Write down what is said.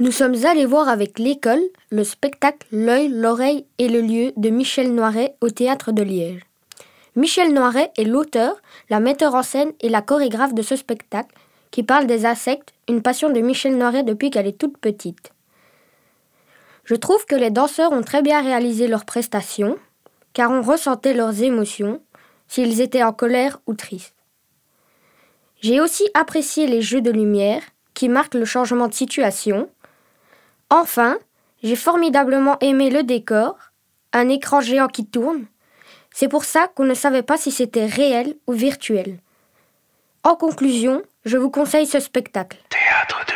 Nous sommes allés voir avec l'école le spectacle L'œil, l'oreille et le lieu de Michel Noiret au Théâtre de Liège. Michel Noiret est l'auteur, la metteur en scène et la chorégraphe de ce spectacle qui parle des insectes, une passion de Michel Noiret depuis qu'elle est toute petite. Je trouve que les danseurs ont très bien réalisé leurs prestations, car on ressentait leurs émotions, s'ils étaient en colère ou tristes. J'ai aussi apprécié les jeux de lumière, qui marquent le changement de situation. Enfin, j'ai formidablement aimé le décor, un écran géant qui tourne. C'est pour ça qu'on ne savait pas si c'était réel ou virtuel. En conclusion, je vous conseille ce spectacle. Théâtre de